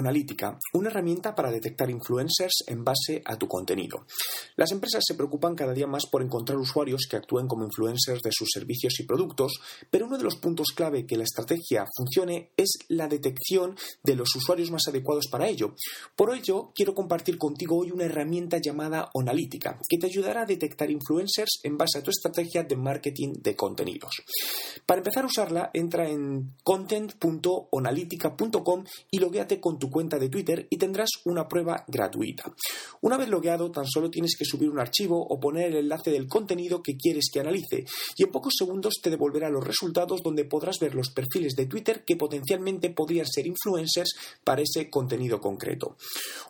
Analytica, una herramienta para detectar influencers en base a tu contenido. Las empresas se preocupan cada día más por encontrar usuarios que actúen como influencers de sus servicios y productos, pero uno de los puntos clave que la estrategia funcione es la detección de los usuarios más adecuados para ello. Por ello, quiero compartir contigo hoy una herramienta llamada Analytica, que te ayudará a detectar influencers en base a tu estrategia de marketing de contenidos. Para empezar a usarla, entra en content.analytica.com y logueate con tu cuenta de Twitter y tendrás una prueba gratuita. Una vez logueado, tan solo tienes que subir un archivo o poner el enlace del contenido que quieres que analice y en pocos segundos te devolverá los resultados donde podrás ver los perfiles de Twitter que potencialmente podrían ser influencers para ese contenido concreto.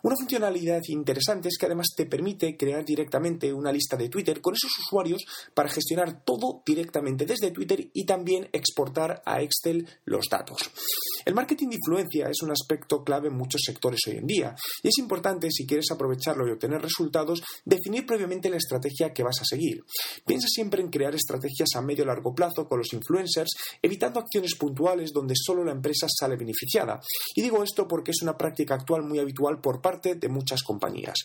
Una funcionalidad interesante es que además te permite crear directamente una lista de Twitter con esos usuarios para gestionar todo directamente desde Twitter y también exportar a Excel los datos. El marketing de influencia es un aspecto clave en muchos sectores hoy en día y es importante, si quieres aprovecharlo y obtener resultados, definir previamente la estrategia que vas a seguir. Piensa siempre en crear estrategias a medio o largo plazo con los influencers, evitando acciones puntuales donde solo la empresa sale beneficiada. Y digo esto porque es una práctica actual muy habitual por parte de muchas compañías.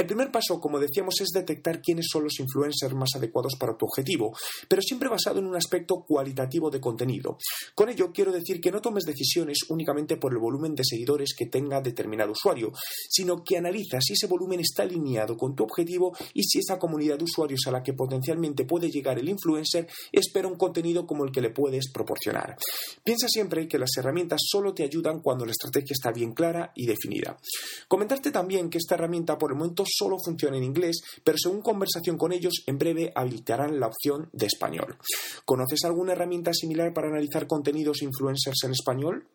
El primer paso, como decíamos, es detectar quiénes son los influencers más adecuados para tu objetivo, pero siempre basado en un aspecto cualitativo de contenido. Con ello quiero decir que no tomes decisiones únicamente por el volumen de seguidores que tenga determinado usuario, sino que analizas si ese volumen está alineado con tu objetivo y si esa comunidad de usuarios a la que potencialmente puede llegar el influencer espera un contenido como el que le puedes proporcionar. Piensa siempre que las herramientas solo te ayudan cuando la estrategia está bien clara y definida. Comentarte también que esta herramienta por el momento solo funciona en inglés, pero según conversación con ellos, en breve habilitarán la opción de español. ¿Conoces alguna herramienta similar para analizar contenidos influencers en español?